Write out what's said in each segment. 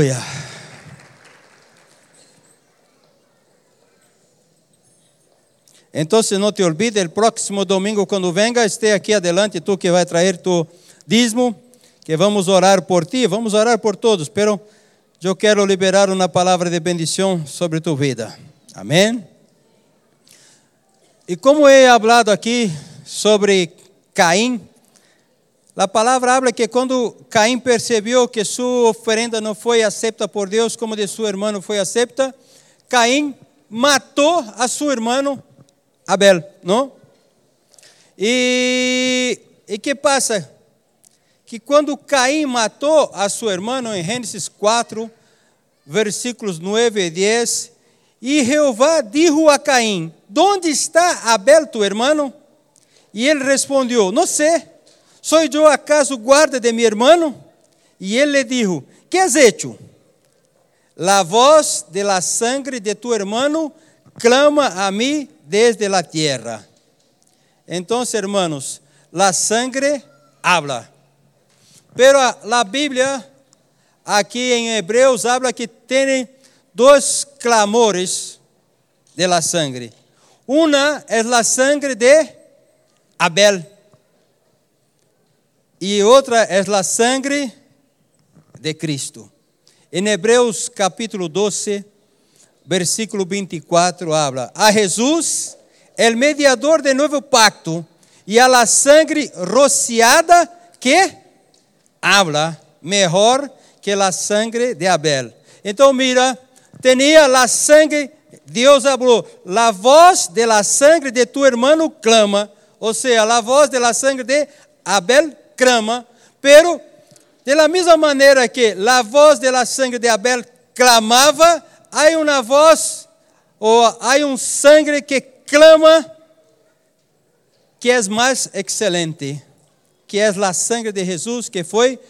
Aleluya. Entonces no te olvides, el próximo domingo cuando venga, esté aquí adelante tú que vai traer tu dízimo, que vamos orar por ti, vamos orar por todos, pero eu quero liberar uma palavra de bendição sobre tu vida. Amém? E como he hablado aqui sobre Caim, a palavra habla que quando Caim percebeu que sua oferenda não foi aceita por Deus como de seu irmão foi aceita, Caim matou a seu irmão Abel, não? E e que passa? Que quando Caim matou a seu irmão em Gênesis 4, versículos 9 e 10, e Jeová dijo a Caim: Onde está Abel, tu irmão? E ele respondeu: Não sei. ¿Soy yo acaso guarda de mi hermano? Y él le dijo, ¿qué has hecho? La voz de la sangre de tu hermano clama a mí desde la tierra. Entonces, hermanos, la sangre habla. Pero la Biblia, aquí en Hebreos, habla que tiene dos clamores de la sangre. Una es la sangre de Abel e outra é a sangre de Cristo. Em Hebreus capítulo 12, versículo 24, habla: A Jesus, el mediador de novo pacto, e a la sangre rociada que habla mejor que la sangre de Abel. Então, mira, tinha la sangre, Deus falou, la voz de la sangre de tu hermano clama, ou seja, la voz de la sangre de Abel clama, pero de la mesma maneira que a voz de la sangre de Abel clamava, há uma voz ou há um sangue que clama que é mais excelente, que é a sangre de Jesus que foi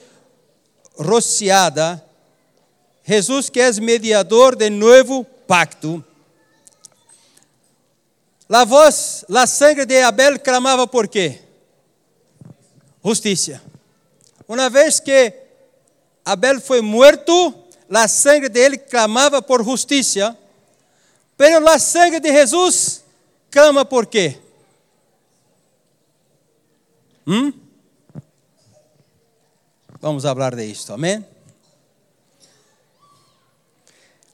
rociada. Jesus que é mediador do novo pacto. A voz, a sangre de Abel clamava por quê? Justiça. Uma vez que Abel foi morto, a sangre dele clamava por justiça, pero a sangre de Jesus clama por quê? Hum? Vamos falar de isto, amém?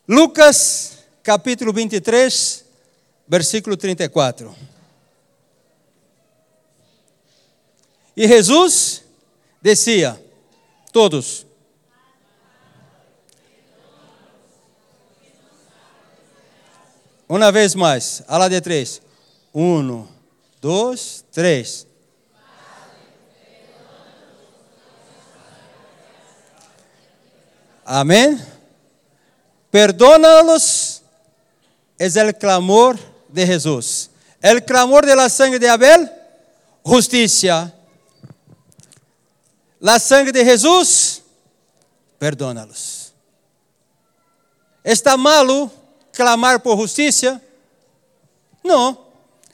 Lucas capítulo 23, versículo 34. E Jesus descia, todos. Uma vez mais, a lá de três. Um, dois, três. Amém? Perdona-los é o clamor de Jesus. O clamor de la sangre de Abel, justiça. La sangre de Jesus, perdona-los. Está malo clamar por justiça? Não.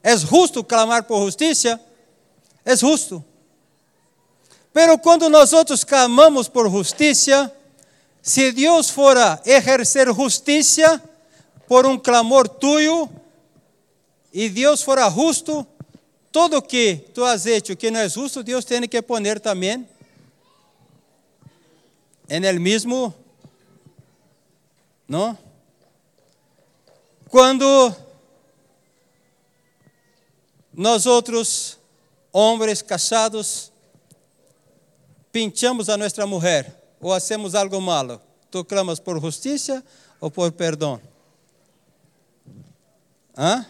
É justo clamar por justiça? É justo. Pero quando nós outros clamamos por justiça, se Deus fora exercer justiça por um clamor tuyo, e Deus fora justo, todo que tu has hecho que não é justo, Deus tem que poner também en el mismo, ¿no? Quando nós outros, homens casados, pinchamos a nossa mulher ou hacemos algo malo, tu clamas por justiça ou por perdão? ¿Ah?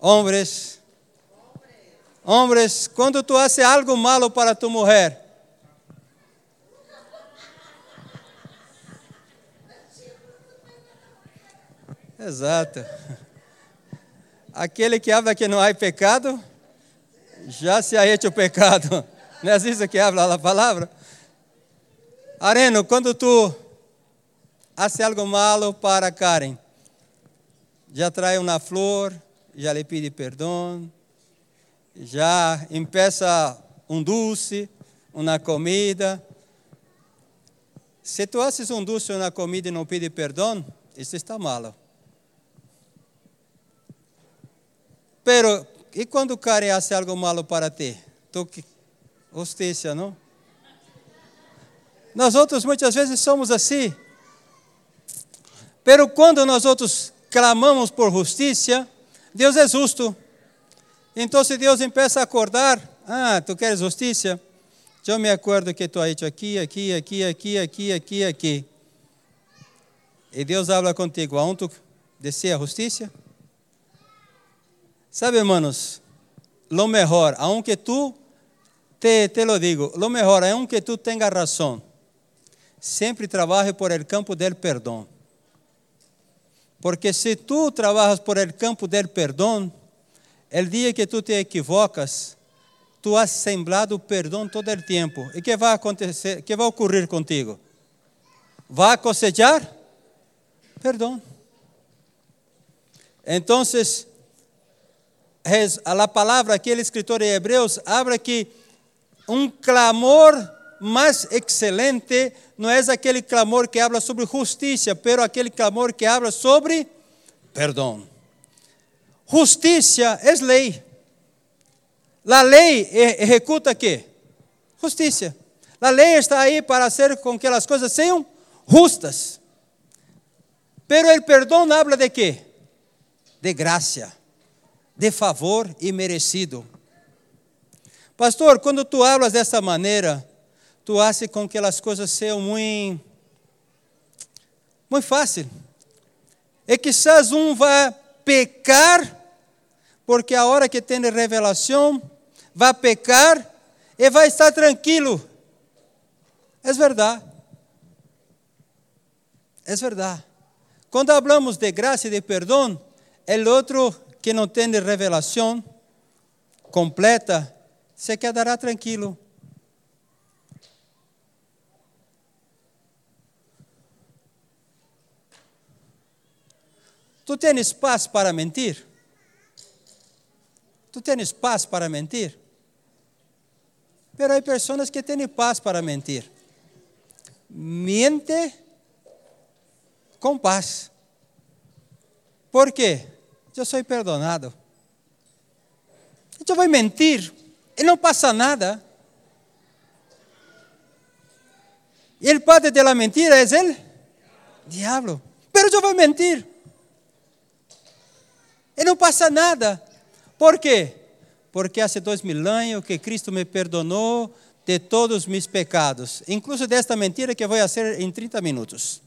Hombres, hombres, quando tu haces algo malo para tu mulher, Exato. Aquele que habla que não há pecado, já se ha hecho pecado. Não é isso que habla a palavra? Areno, quando tu hace algo malo para Karen, já traz uma flor, já lhe pede perdão, já empeça um doce, uma comida, Se tu haces um dulce na comida e não pede perdão, isso está malo. Pero, e quando o cara faz algo malo para ti? Tu justiça, não? Nós outros muitas vezes somos assim. Pero quando nós outros clamamos por justiça, Deus é justo. Então Deus começa a acordar, ah, tu queres justiça? Eu me acordo que tu has hecho aqui, aqui, aqui, aqui, aqui, aqui, aqui. E Deus habla contigo, aonde tu deseja justiça? Sabe, hermanos, lo mejor, aunque tu, te, te lo digo, lo mejor, aunque tu tengas razão, sempre trabalhe por el campo del perdão. Porque se tu trabalhas por el campo del perdão, el dia que tu te equivocas, tu has sembrado perdão todo el tempo. E que vai acontecer? Que vai ocorrer contigo? Vai cosechar perdão. Então, a palavra aquele escritor de Hebreus abre que um clamor mais excelente não é aquele clamor que habla sobre justiça, pero aquele clamor que habla sobre perdão. Justiça é lei. A lei executa quê? Justiça. A lei está aí para fazer com que as coisas sejam justas. Pero o perdão habla de quê? De graça, de favor e merecido. Pastor, quando tu hablas dessa maneira, tu haces com que as coisas sejam muito, muito fácil. E quizás um vá pecar, porque a hora que tem revelação, vai pecar e vai estar tranquilo. É verdade. É verdade. Quando hablamos de graça e de perdão, o outro que não tem revelação completa se quedará tranquilo. Tu tens paz para mentir? Tu tens paz para mentir? Pero há pessoas que têm paz para mentir. Miente com paz. Por quê? Eu sou perdonado. Eu vou mentir e não passa nada. E o padre de la mentira é ele? Diablo. Pero eu vou mentir. E não passa nada. Por quê? Porque há dois mil anos que Cristo me perdonou de todos os meus pecados, incluso desta mentira que vou fazer em 30 minutos.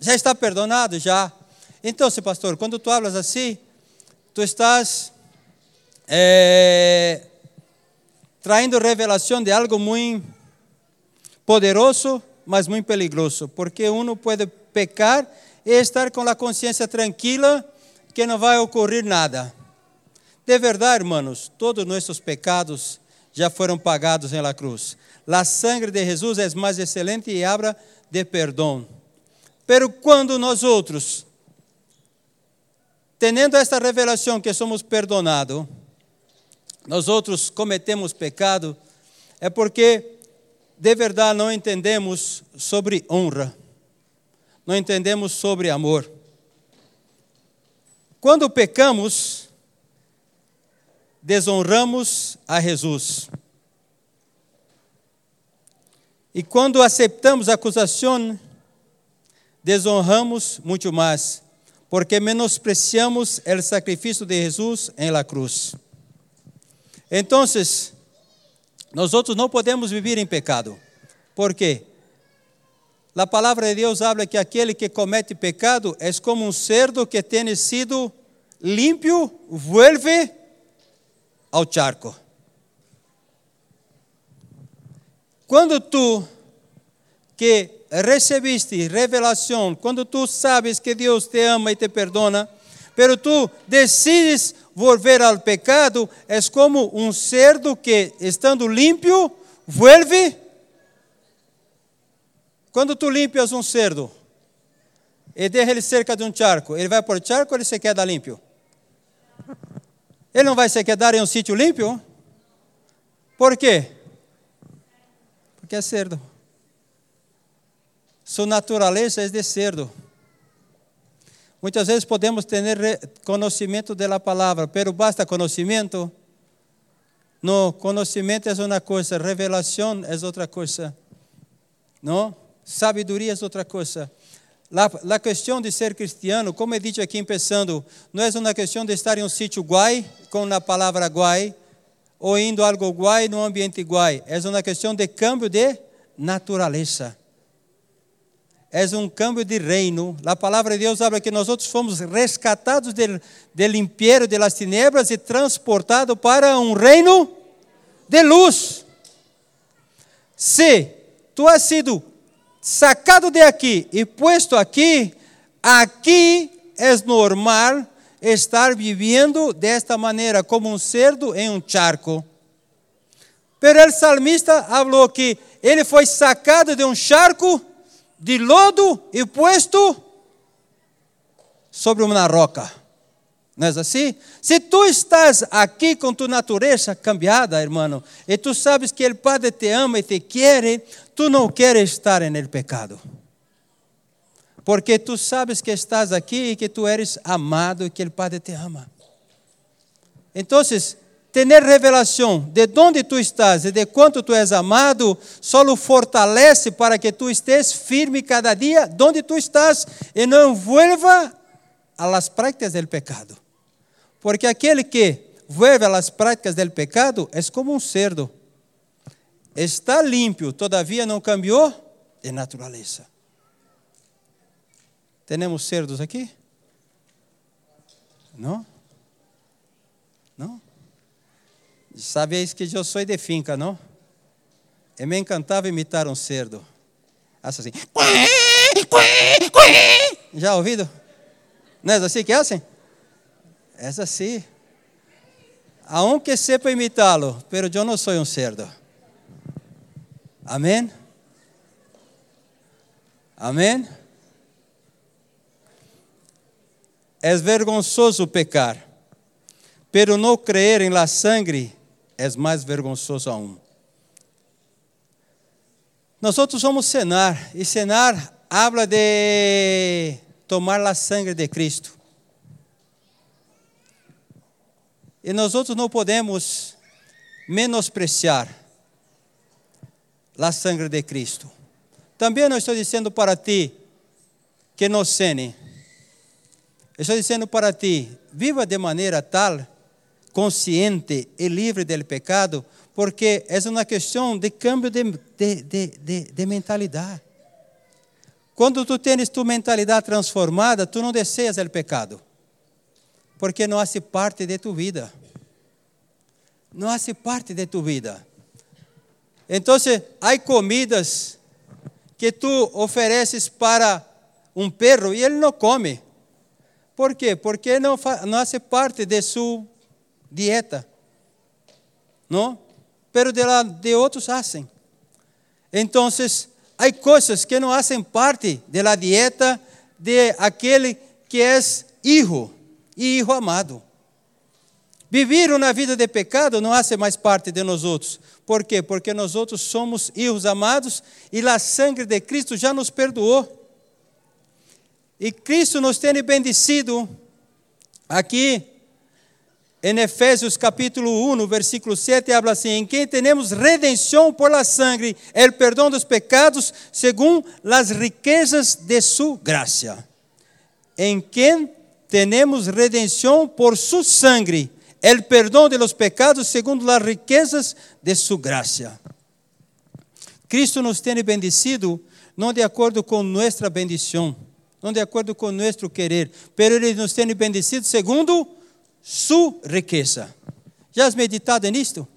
Já está perdonado? Já. Então, pastor, quando tu hablas assim, tu estás é, traindo revelação de algo muito poderoso, mas muito peligroso, porque uno pode pecar e estar com a consciência tranquila que não vai ocorrer nada. De verdade, hermanos, todos nossos pecados já foram pagados na cruz. A sangre de Jesus é mais excelente e abra de perdão. Pero quando nós outros, tendo esta revelação que somos perdonados, nós outros cometemos pecado, é porque de verdade não entendemos sobre honra, não entendemos sobre amor. Quando pecamos, desonramos a Jesus. E quando aceitamos a acusação, desonramos muito mais, porque menospreciamos o sacrifício de Jesus em la cruz. Então, nós outros não podemos viver em pecado. Por quê? A palavra de Deus habla que aquele que comete pecado é como um cerdo que tem sido limpo, vuelve ao charco. Quando tu que recebiste revelação, quando tu sabes que Deus te ama e te perdona, pero tu decides volver ao pecado, é como um cerdo que, estando limpo, vuelve quando tu limpias um cerdo e deixa ele cerca de um charco, ele vai por charco ou ele se queda limpo? Ele não vai se quedar em um sítio limpo? Por quê? Porque é cerdo. Sua natureza é de cerdo. Muitas vezes podemos ter conhecimento da palavra, pero basta conhecimento. No, é uma coisa, revelação é outra coisa. Não? Sabedoria é outra coisa. La, la questão de ser cristiano, como é dito aqui começando, não é uma questão de estar em um sítio guai, com a palavra guai, ou indo algo guai no ambiente guai. É uma questão de câmbio de natureza. É um câmbio de reino. A palavra de Deus habla que nós fomos rescatados del, del império de las e transportados para um reino de luz. Se tu has sido sacado de aqui e posto aqui, aqui é normal estar vivendo desta maneira, como um cerdo em um charco. Pero o salmista falou que ele foi sacado de um charco de lodo e posto sobre uma roca. Não é assim? Se tu estás aqui com tua natureza cambiada, irmão, e tu sabes que o Padre te ama e te quer, tu não queres estar no pecado. Porque tu sabes que estás aqui e que tu eres amado e que o Padre te ama. Então, ter revelação de onde tu estás e de quanto tu és amado, só fortalece para que tu estés firme cada dia onde tu estás e não vuelva a las prácticas del pecado. Porque aquele que vuelve a las prácticas del pecado é como um cerdo. Está limpio, todavia não cambiou de natureza. Temos cerdos aqui? Não? Não? Sabeis que eu sou de finca, não? E me encantava imitar um cerdo. Assim. Já ouvido? Não é assim que é assim? É assim. Aunque sepa imitá-lo, pero eu não sou um cerdo. Amém? Amém? É vergonzoso pecar, pero não creer em la sangre é mais vergonzoso aún. Nós vamos cenar, e cenar habla de tomar la sangre de Cristo. E nós outros não podemos menospreciar a sangre de Cristo. Também não estou dizendo para ti que não cene. Estou dizendo para ti, viva de maneira tal, consciente e livre do pecado, porque é uma questão de cambio de, de, de, de, de mentalidade. Quando tu tens tua mentalidade transformada, tu não desejas o pecado porque não hace parte de tu vida. Não hace parte de tu vida. Então, há comidas que tu ofereces para um perro e ele não come. Por quê? Porque não, não hace parte de sua dieta. Não? Pero de, la, de outros hacen. Então, há coisas que não fazem parte da dieta de aquele que é hijo e hijo amado. Vivir uma vida de pecado não hace mais parte de nós. Por quê? Porque nós somos hijos amados e a sangue de Cristo já nos perdoou. E Cristo nos tem bendecido. Aqui em Efésios capítulo 1, versículo 7, habla assim: Em quem temos redenção por la sangre, el perdão dos pecados, segundo as riquezas de sua graça. Em quem temos redenção por su sangre, el perdão de los pecados segundo as riquezas de su graça. Cristo nos tem bendecido não de acordo com nossa bendição, não de acordo com nosso querer, pero Ele nos tem bendecido segundo su riqueza. Já has meditado nisto?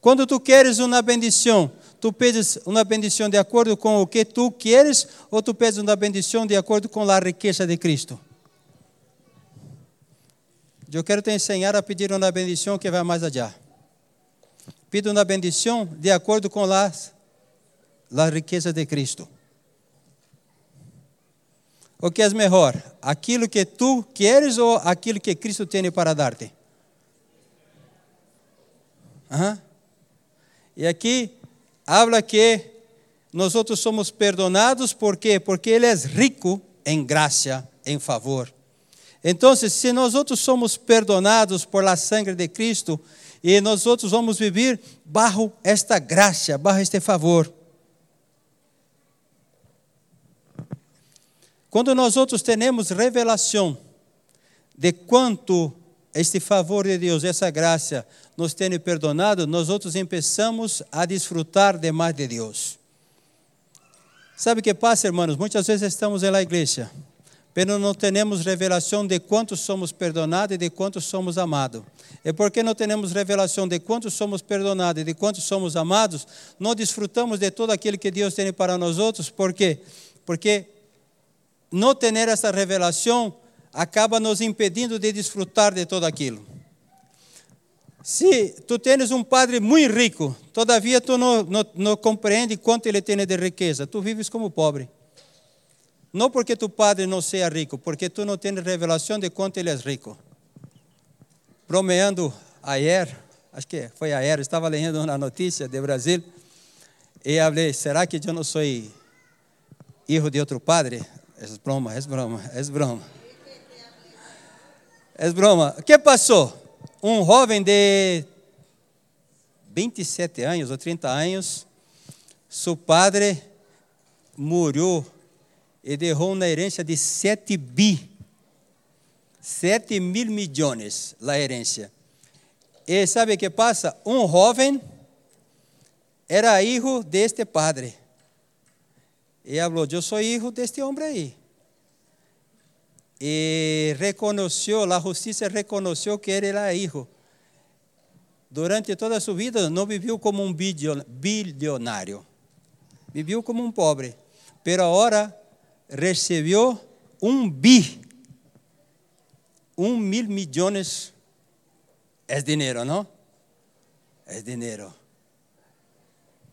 Quando tu queres uma bendição, tu pedes uma bendição de acordo com o que tu queres ou tu pedes uma bendição de acordo com a riqueza de Cristo? Eu quero te ensinar a pedir uma bendição que vai mais adiante. Pido uma bendição de acordo com a riqueza de Cristo. O que é melhor? Aquilo que tu queres ou aquilo que Cristo tem para dar-te? Uhum. E aqui habla que nós somos perdonados, por quê? Porque Ele é rico em graça, em favor. Então, se nós somos perdonados por la sangre de Cristo, e nós vamos viver bajo esta graça, bajo este favor. Quando nós outros temos revelação de quanto este favor de Deus, essa graça, nos tem perdonado, nós outros começamos a desfrutar de mais de Deus. Sabe o que passa, irmãos? Muitas vezes estamos na igreja, mas não temos revelação de quanto somos perdonados e de quanto somos amados. E porque não temos revelação de quanto somos perdonados e de quanto somos amados, não desfrutamos de todo aquilo que Deus tem para nós outros. Por quê? Porque não ter essa revelação acaba nos impedindo de desfrutar de todo aquilo. Se tu tens um padre muito rico, todavia tu não, não, não compreende quanto ele tem de riqueza, tu vives como pobre. Não porque tu padre não seja rico, porque tu não tens revelação de quanto ele é rico. Bromeando ayer, acho que foi ayer, estava lendo uma notícia de Brasil, e falei, será que eu não sou filho de outro padre? É broma, é broma, é broma. É broma. O que passou? Um jovem de 27 anos ou 30 anos, seu padre morreu e deixou uma herência de 7 bi. 7 mil milhões a herência. E sabe o que passa? Um jovem era filho deste padre. E falou: Eu sou filho deste homem aí e reconoció, la justicia reconoció que él era hijo. Durante toda su vida no vivió como un billonario, vivió como un pobre, pero ahora recibió un bi, un mil millones. Es dinero, ¿no? Es dinero.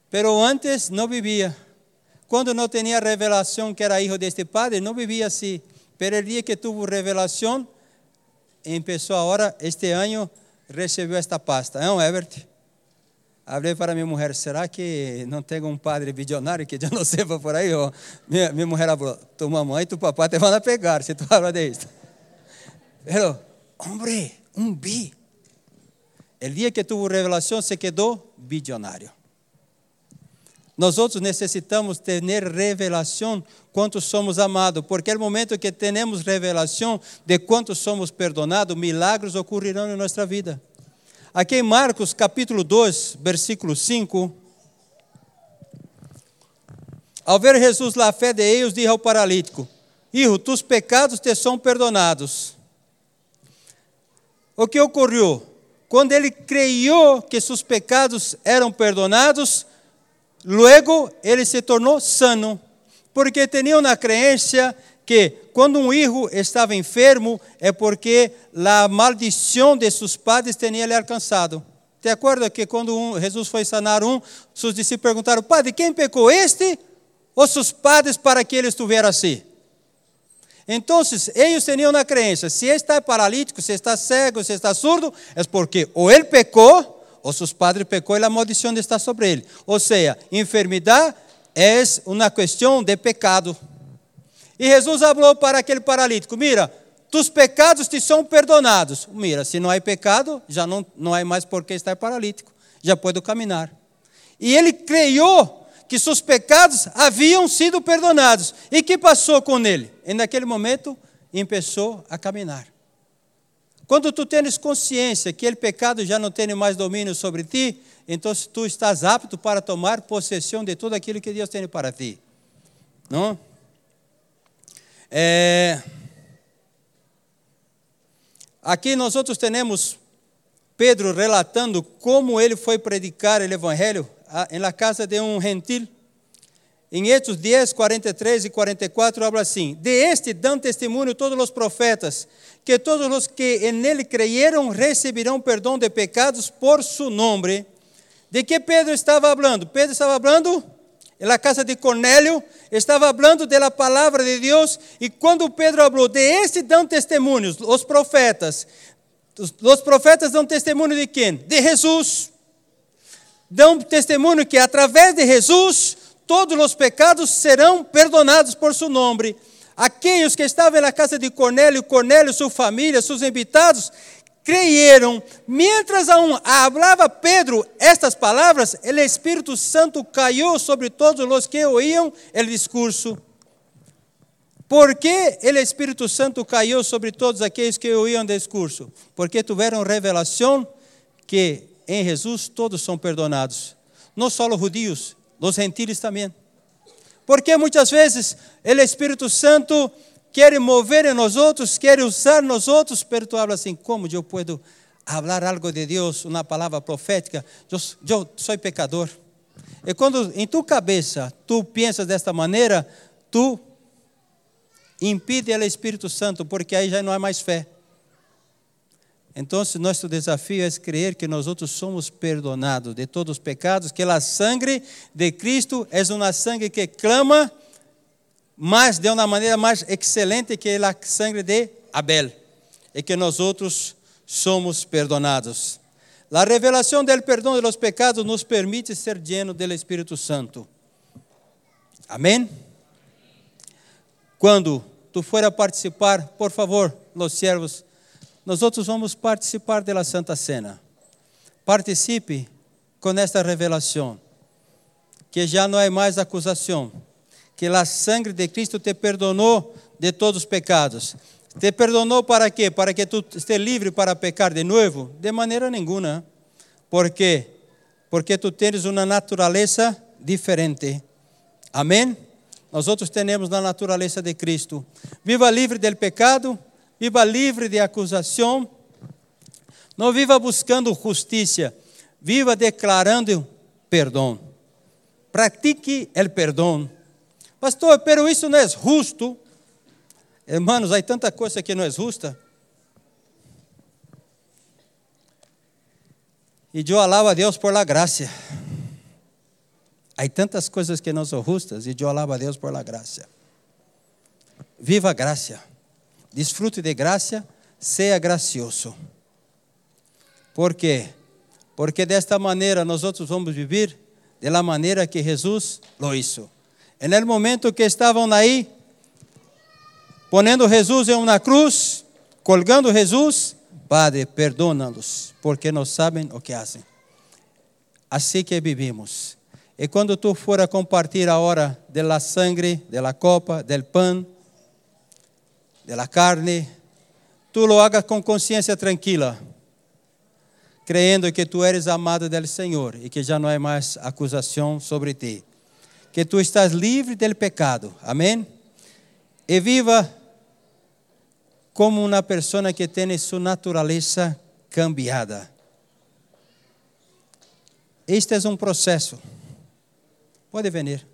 Pero antes no vivía. Cuando no tenía revelación que era hijo de este padre, no vivía así. Pero el día que tuvo revelación, empezó ahora, este año, recibió esta pasta. ¿No, Ebert? Hablé para mi mujer, ¿será que no tengo un padre billonario que yo no sepa por ahí? O, mi, mi mujer habló, tu mamá y tu papá te a pegar si tú hablas de esto. Pero, hombre, un bi. El día que tuvo revelación se quedó billonario. Nós outros necessitamos ter revelação quanto somos amados, porque no momento que temos revelação de quanto somos perdonados, milagres ocorrerão em nossa vida. Aqui em Marcos capítulo 2, versículo 5, ao ver Jesus lá a fé de eles, disse ao paralítico: Hijo, tus pecados te são perdonados. O que ocorreu? Quando ele creyó que seus pecados eram perdonados, Luego ele se tornou sano, porque tinha uma crença que quando um filho estava enfermo é porque a maldição de seus pais tinha lhe alcançado. Te acorda que quando um, Jesus foi sanar um, seus discípulos perguntaram: Padre, quem pecou este ou seus padres para que ele estivesse assim? Então, eles tinham uma crença: se está paralítico, se está cego, se está surdo, é porque ou ele pecou ou seus padres pecou e a maldição está sobre ele. Ou seja, enfermidade é uma questão de pecado. E Jesus falou para aquele paralítico: Mira, tus pecados te são perdonados. Mira, se não há pecado, já não, não há mais por que estar paralítico, já pode caminhar. E ele creyó que seus pecados haviam sido perdonados. E que passou com ele? E naquele momento, começou a caminhar. Quando tu tens consciência que o pecado já não tem mais domínio sobre ti, então tu estás apto para tomar possessão de tudo aquilo que Deus tem para ti. Não? É... Aqui nós outros temos Pedro relatando como ele foi predicar o evangelho na casa de um gentil. Em Hechos 10, 43 e 44, habla assim: De este dão testemunho todos os profetas, que todos os que en él recibirão perdão de pecados por su nombre. De que Pedro estava falando? Pedro estava falando na casa de Cornélio, estava falando da palavra de Deus, e quando Pedro falou, de este dão testemunhos, os profetas. Os profetas dão testemunho de quem? De Jesus. Dão testemunho que através de Jesus todos os pecados serão perdonados por seu nome. Aqueles que estavam na casa de Cornélio, Cornélio, sua família, seus invitados, creyeron. Mientras aún hablaba Pedro estas palavras, o Espírito Santo caiu sobre todos os que oíam o discurso. ¿Por que o Espírito Santo caiu sobre todos aqueles que oíam o discurso? Porque tiveram revelação que em Jesus todos são perdonados. Não só os judios, os gentiles também. Porque muitas vezes o Espírito Santo quer mover em nós outros, quer usar nós outros, pero tu hablas assim, como eu posso falar algo de Deus, uma palavra profética? Eu, eu sou pecador. E quando em tu cabeça tu pensas desta maneira, tu impide o Espírito Santo, porque aí já não há mais fé. Então, nosso desafio é crer que nós outros somos perdonados de todos os pecados, que a sangre de Cristo é uma sangue que clama, mas de uma maneira mais excelente que a sangue de Abel, e que nós outros somos perdonados. A revelação do perdão de los pecados nos permite ser llenos do Espírito Santo. Amém? Quando tu for a participar, por favor, los servos, nós outros vamos participar da Santa Cena. Participe com esta revelação, que já não é mais acusação, que a sangre de Cristo te perdonou de todos os pecados. Te perdonou para quê? Para que tu esteja livre para pecar de novo? De maneira nenhuma. Por quê? Porque tu tens uma natureza diferente. Amém? Nós outros temos a natureza de Cristo. Viva livre del pecado viva livre de acusação, não viva buscando justiça, viva declarando perdão. Pratique o perdão. Pastor, pero isso não é justo. Hermanos, há tanta coisa que não é justa. E eu alabo a Deus por la graça. Há tantas coisas que não são justas e eu alabo a Deus por la graça. Viva a graça desfrute de graça, seja gracioso. Por quê? Porque desta maneira nós outros vamos viver de la maneira que Jesus lo hizo. En el momento que estavam aí, ponendo Jesus em uma cruz, colgando Jesus, Padre, perdona-los, porque não sabem o que fazem. Assim que vivimos. E quando tu for a compartilhar a hora de la sangre, de la copa, del pan, de la carne, tu lo hagas com consciência tranquila, creyendo que tu eres amado del Senhor e que já não há mais acusação sobre ti. Que tu estás livre del pecado. Amém? E viva como uma pessoa que tem sua natureza cambiada. Este é um processo. Pode venir.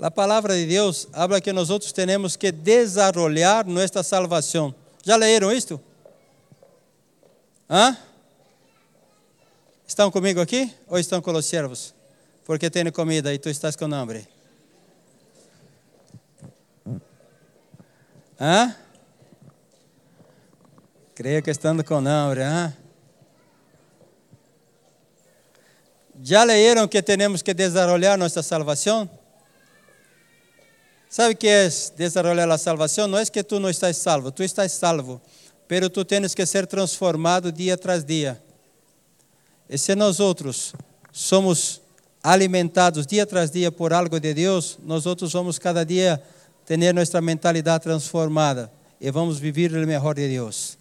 A palavra de Deus habla que nós temos que desarrollar nossa salvação. Já leram isto? Hã? Estão comigo aqui ou estão com os servos? Porque tem comida e tu estás com hambre. Hã? Creio que estando com hambre, hã? Já leram que temos que desarrollar nossa salvação? ¿Sabe que é desarrollar a salvação? Não é que tu não estás salvo, tu estás salvo, pero tu tens que ser transformado dia tras dia. E se nós outros somos alimentados dia tras dia por algo de Deus, nós outros vamos cada dia ter nossa mentalidade transformada e vamos viver o melhor de Deus.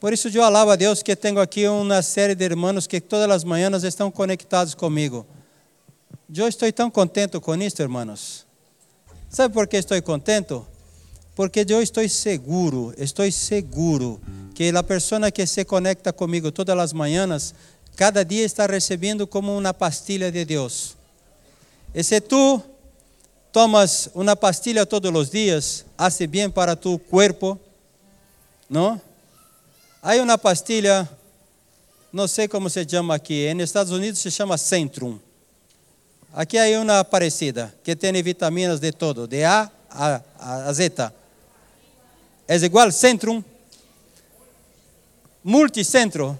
Por isso eu alabo a Deus que tenho aqui uma série de irmãos que todas as manhãs estão conectados comigo. Eu estou tão contente com isso, irmãos. Sabe por que estou contento? Porque eu estou seguro, estou seguro que a pessoa que se conecta comigo todas as manhãs, cada dia está recebendo como uma pastilha de Deus. E se tu tomas uma pastilha todos os dias, hace bem para tu corpo, não? Há uma pastilha, não sei como se chama aqui, nos Estados Unidos se chama Centrum. Aqui há uma parecida, que tem vitaminas de todo, de A a, a Z. é igual Centrum, multicentro.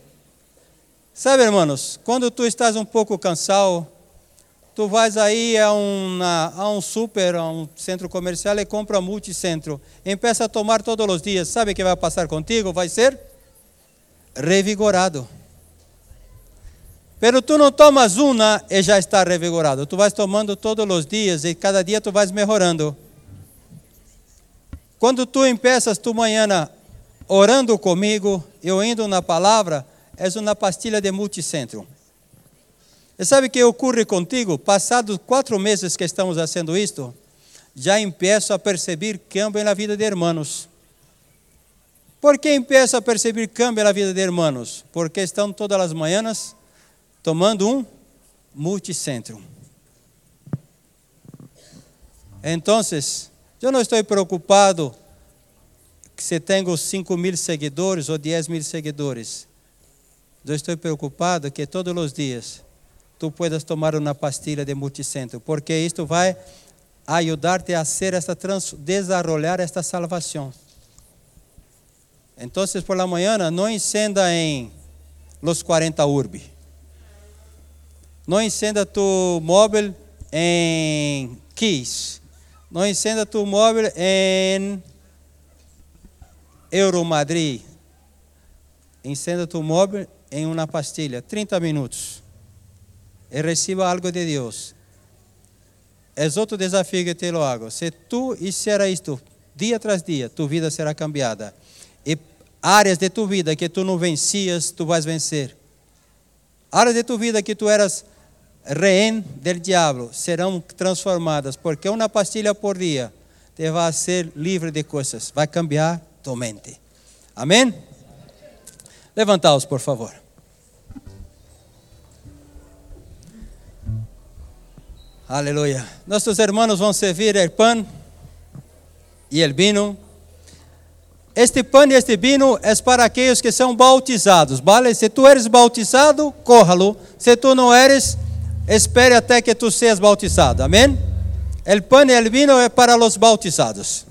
Sabe, irmãos, quando tu estás um pouco cansado, tu vais aí a, uma, a um super, a um centro comercial e compra multicentro. Empieza a tomar todos os dias. Sabe o que vai passar contigo? Vai ser revigorado. Pero tu não tomas uma e já está revigorado. Tu vais tomando todos os dias e cada dia tu vais melhorando. Quando tu empiezas tu manhã orando comigo, eu indo na palavra, és uma pastilha de multicentro. E sabe o que ocorre contigo? Passados quatro meses que estamos fazendo isto, já empiezo a perceber cambio na vida de irmãos. Por que empiezo a perceber cambio na vida de irmãos? Porque estão todas as manhãs tomando um multicentro. Então, eu não estou preocupado se tenho 5 mil seguidores ou 10 mil seguidores. Eu estou preocupado que todos os dias tu puedas tomar uma pastilha de multicentro, porque isto vai ajudar-te a hacer esta trans, desarrollar esta salvação. Então, por la manhã, não encenda em los 40 urbi. Não encenda tu móvel em Kiss. Não encenda tu móvel em Euromadrid. Encenda tu móvel em uma pastilha, 30 minutos. E receba algo de Deus. É outro desafio que te lo hago. Se tu fizer isto dia tras dia, tu vida será cambiada. E áreas de tu vida que tu não vencias, tu vais vencer. Áreas de tu vida que tu eras rehén del diabo serão transformadas, porque uma pastilha por dia te vai ser livre de coisas, vai cambiar tua mente. Amém? Levantaos, por favor. Aleluia. Nossos irmãos vão servir o pão e o vinho. Este pão e este vinho é para aqueles que são bautizados, vale? Se tu eres bautizado, corra-lo. Se tu não eres, espere até que tu seas bautizado. Amém? El pão e el vinho é para os bautizados.